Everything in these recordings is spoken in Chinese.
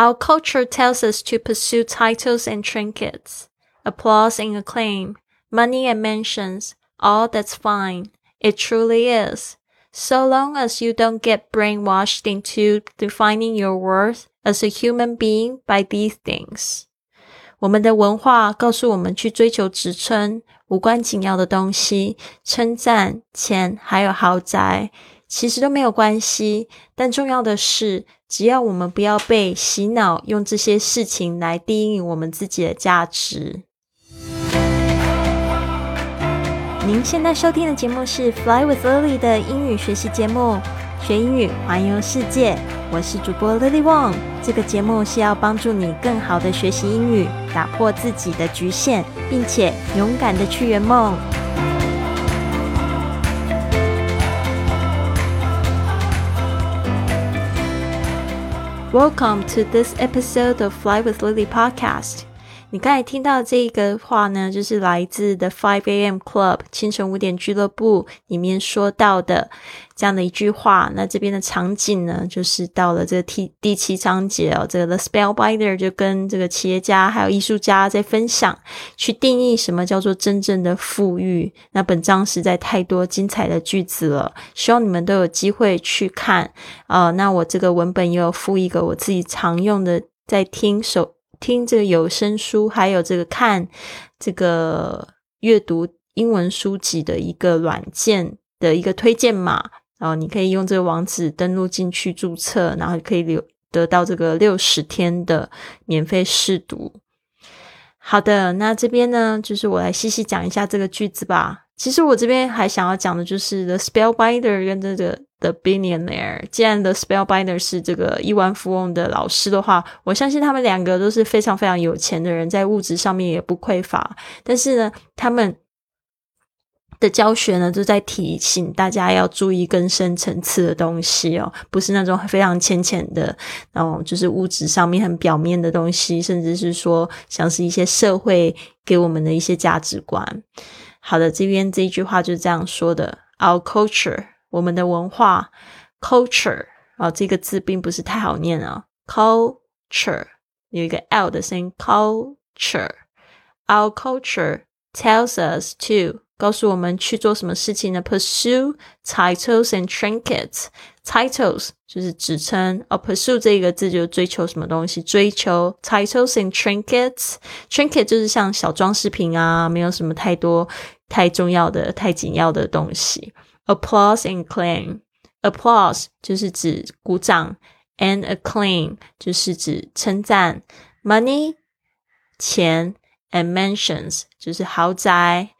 Our culture tells us to pursue titles and trinkets, applause and acclaim, money and mentions. All that's fine. It truly is. So long as you don't get brainwashed into defining your worth as a human being by these things. 我们的文化告诉我们去追求职称、无关紧要的东西、称赞、钱，还有豪宅， 其实都没有关系。但重要的是，只要我们不要被洗脑，用这些事情来定义我们自己的价值。您现在收听的节目是《Fly with Lily》的英语学习节目，学英语环游世界。我是主播 Lily Wong。这个节目是要帮助你更好的学习英语，打破自己的局限，并且勇敢的去圆梦。Welcome to this episode of Fly with Lily podcast. 你刚才听到这个话呢，就是来自 The Five A.M. Club 清晨五点俱乐部里面说到的这样的一句话。那这边的场景呢，就是到了这个第第七章节哦，这个 The Spellbinder 就跟这个企业家还有艺术家在分享，去定义什么叫做真正的富裕。那本章实在太多精彩的句子了，希望你们都有机会去看。呃，那我这个文本也有附一个我自己常用的，在听手。听这个有声书，还有这个看这个阅读英文书籍的一个软件的一个推荐码，然后你可以用这个网址登录进去注册，然后可以留得到这个六十天的免费试读。好的，那这边呢，就是我来细细讲一下这个句子吧。其实我这边还想要讲的就是 The Spellbinder 跟这个。The billionaire，既然 The Spellbinder 是这个亿万富翁的老师的话，我相信他们两个都是非常非常有钱的人，在物质上面也不匮乏。但是呢，他们的教学呢，就在提醒大家要注意更深层次的东西哦，不是那种非常浅浅的，然后就是物质上面很表面的东西，甚至是说像是一些社会给我们的一些价值观。好的，这边这一句话就是这样说的：Our culture。我们的文化 culture 啊，这个字并不是太好念啊。culture 有一个 l 的声音，culture。Our culture tells us to 告诉我们去做什么事情呢？Pursue titles and trinkets。Titles 就是职称，而 pursue 这个字就追求什么东西，追求 titles and trinkets。Trinket 就是像小装饰品啊，没有什么太多太重要的、太紧要的东西。 Applause and acclaim. Applause 就是指鼓掌，and acclaim 就是指称赞。Money 钱，and mansions 就是豪宅。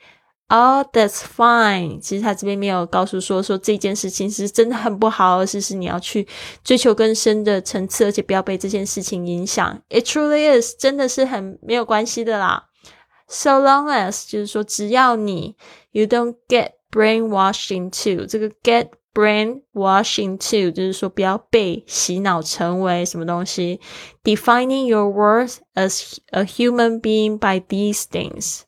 Oh, that's fine。其实他这边没有告诉说说这件事情是真的很不好，而是是你要去追求更深的层次，而且不要被这件事情影响。It truly is，真的是很没有关系的啦。So long as 就是说，只要你 you don't get brainwashed into 这个 get brainwashed into 就是说不要被洗脑成为什么东西。Defining your worth as a human being by these things，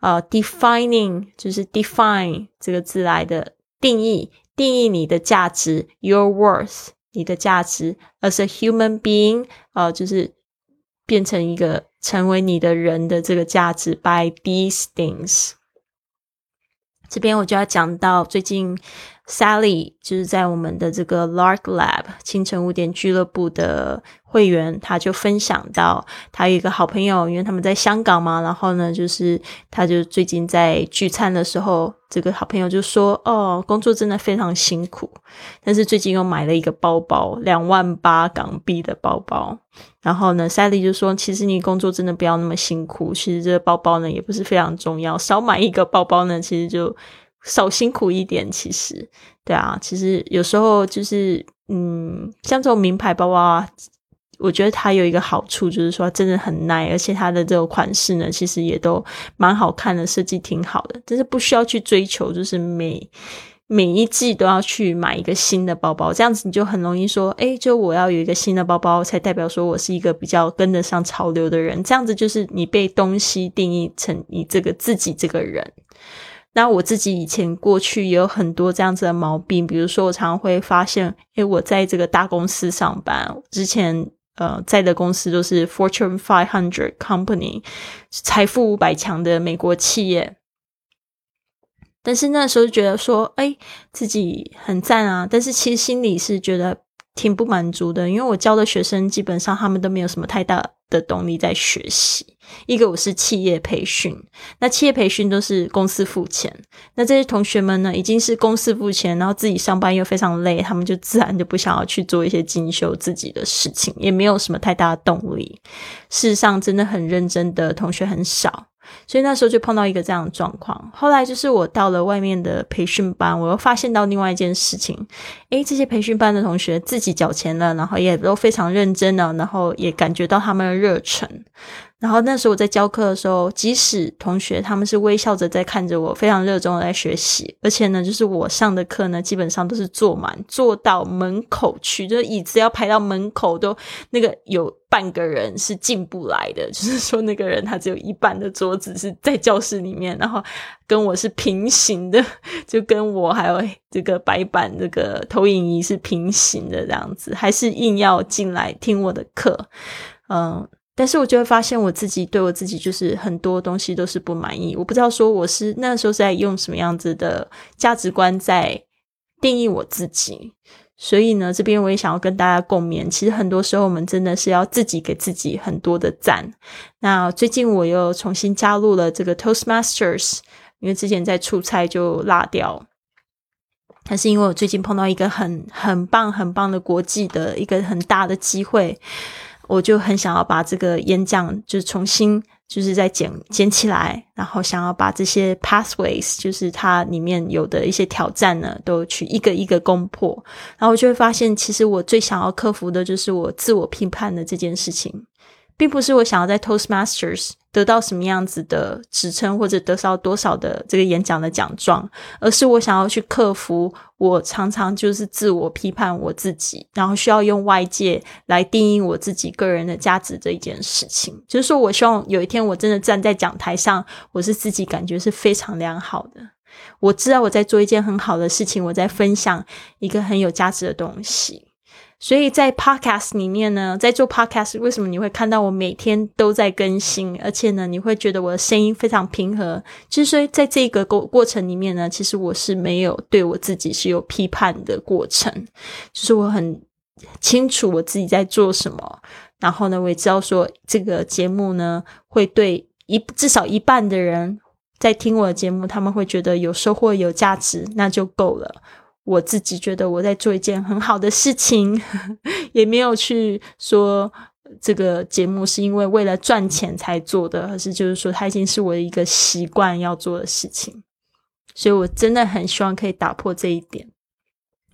呃、uh,，defining 就是 define 这个字来的定义，定义你的价值，your worth 你的价值 as a human being，呃，就是变成一个成为你的人的这个价值 by these things。 这边我就要讲到最近 Sally 就是在我们的这个 Lark Lab 清晨五点俱乐部的会员，他就分享到他有一个好朋友，因为他们在香港嘛，然后呢，就是他就最近在聚餐的时候，这个好朋友就说：“哦，工作真的非常辛苦，但是最近又买了一个包包，两万八港币的包包。”然后呢，Sally 就说：“其实你工作真的不要那么辛苦，其实这个包包呢也不是非常重要，少买一个包包呢，其实就。”少辛苦一点，其实，对啊，其实有时候就是，嗯，像这种名牌包包啊，我觉得它有一个好处，就是说真的很耐，而且它的这个款式呢，其实也都蛮好看的，设计挺好的，但是不需要去追求，就是每每一季都要去买一个新的包包，这样子你就很容易说，哎，就我要有一个新的包包，才代表说我是一个比较跟得上潮流的人，这样子就是你被东西定义成你这个自己这个人。那我自己以前过去也有很多这样子的毛病，比如说我常常会发现，诶，我在这个大公司上班，之前呃在的公司都是 Fortune Five Hundred Company，财富五百强的美国企业。但是那时候觉得说，哎，自己很赞啊！但是其实心里是觉得挺不满足的，因为我教的学生基本上他们都没有什么太大的动力在学习。一个我是企业培训，那企业培训都是公司付钱，那这些同学们呢，已经是公司付钱，然后自己上班又非常累，他们就自然就不想要去做一些进修自己的事情，也没有什么太大的动力。事实上，真的很认真的同学很少。所以那时候就碰到一个这样的状况。后来就是我到了外面的培训班，我又发现到另外一件事情：诶，这些培训班的同学自己缴钱了，然后也都非常认真了，然后也感觉到他们的热忱。然后那时候我在教课的时候，即使同学他们是微笑着在看着我，非常热衷的在学习，而且呢，就是我上的课呢，基本上都是坐满，坐到门口去，就是椅子要排到门口都那个有半个人是进不来的，就是说那个人他只有一半的桌子是在教室里面，然后跟我是平行的，就跟我还有这个白板这个投影仪是平行的这样子，还是硬要进来听我的课，嗯。但是我就会发现我自己对我自己就是很多东西都是不满意。我不知道说我是那时候在用什么样子的价值观在定义我自己。所以呢，这边我也想要跟大家共勉。其实很多时候我们真的是要自己给自己很多的赞。那最近我又重新加入了这个 Toastmasters，因为之前在出差就落掉。但是因为我最近碰到一个很很棒很棒的国际的一个很大的机会。我就很想要把这个演讲就是重新就是再捡捡起来，然后想要把这些 pathways，就是它里面有的一些挑战呢，都去一个一个攻破。然后我就会发现，其实我最想要克服的就是我自我批判的这件事情。并不是我想要在 Toastmasters 得到什么样子的职称，或者得到多少的这个演讲的奖状，而是我想要去克服我常常就是自我批判我自己，然后需要用外界来定义我自己个人的价值这一件事情。就是说我希望有一天我真的站在讲台上，我是自己感觉是非常良好的，我知道我在做一件很好的事情，我在分享一个很有价值的东西。所以在 podcast 里面呢，在做 podcast，为什么你会看到我每天都在更新？而且呢，你会觉得我的声音非常平和。其实，在这个过过程里面呢，其实我是没有对我自己是有批判的过程，就是我很清楚我自己在做什么。然后呢，我也知道说这个节目呢，会对一至少一半的人在听我的节目，他们会觉得有收获、有价值，那就够了。我自己觉得我在做一件很好的事情，也没有去说这个节目是因为为了赚钱才做的，而是就是说它已经是我的一个习惯要做的事情，所以我真的很希望可以打破这一点。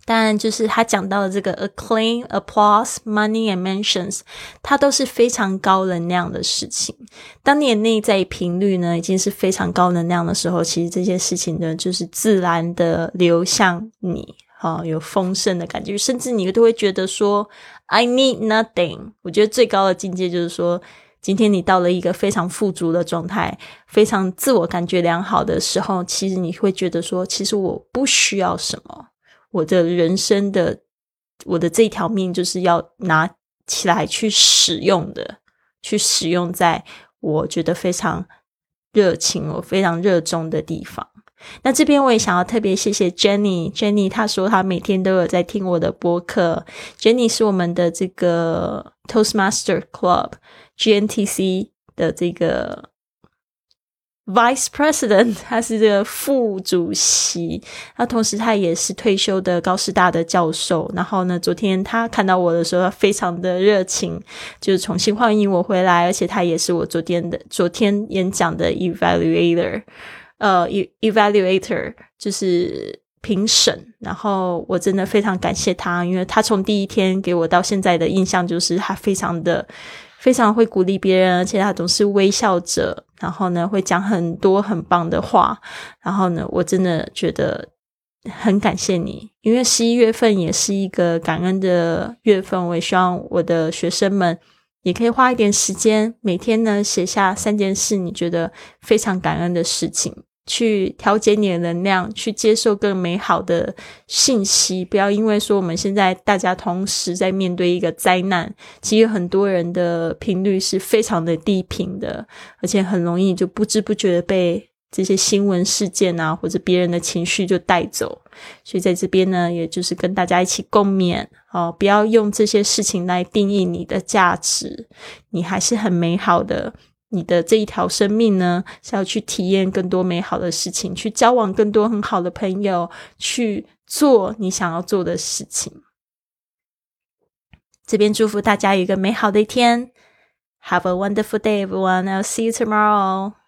当然，就是他讲到的这个 acclaim、applause、money and mentions，它都是非常高能量的事情。当你的内在频率呢已经是非常高能量的时候，其实这些事情呢就是自然的流向你，哈，有丰盛的感觉，甚至你都会觉得说 I need nothing。我觉得最高的境界就是说，今天你到了一个非常富足的状态，非常自我感觉良好的时候，其实你会觉得说，其实我不需要什么。我的人生的，我的这条命就是要拿起来去使用的，去使用在我觉得非常热情、我非常热衷的地方。那这边我也想要特别谢谢 Jenny，Jenny 她说她每天都有在听我的播客。Jenny 是我们的这个 Toastmaster Club GNTC 的这个。Vice President，他是这个副主席，那同时他也是退休的高师大的教授。然后呢，昨天他看到我的时候，非常的热情，就是重新欢迎我回来。而且他也是我昨天的昨天演讲的 Evaluator，呃，Evaluator 就是评审。然后我真的非常感谢他，因为他从第一天给我到现在的印象就是他非常的。非常会鼓励别人，而且他总是微笑着，然后呢会讲很多很棒的话，然后呢我真的觉得很感谢你，因为十一月份也是一个感恩的月份，我也希望我的学生们也可以花一点时间，每天呢写下三件事你觉得非常感恩的事情，去调节你的能量，去接受更美好的信息。不要因为说我们现在大家同时在面对一个灾难，其实很多人的频率是非常的低频的，而且很容易就不知不觉的被这些新闻事件啊，或者别人的情绪就带走。所以在这边呢，也就是跟大家一起共勉哦，不要用这些事情来定义你的价值，你还是很美好的。你的这一条生命呢，是要去体验更多美好的事情，去交往更多很好的朋友，去做你想要做的事情。这边祝福大家有一个美好的一天，Have a wonderful day, everyone. I'll see you tomorrow.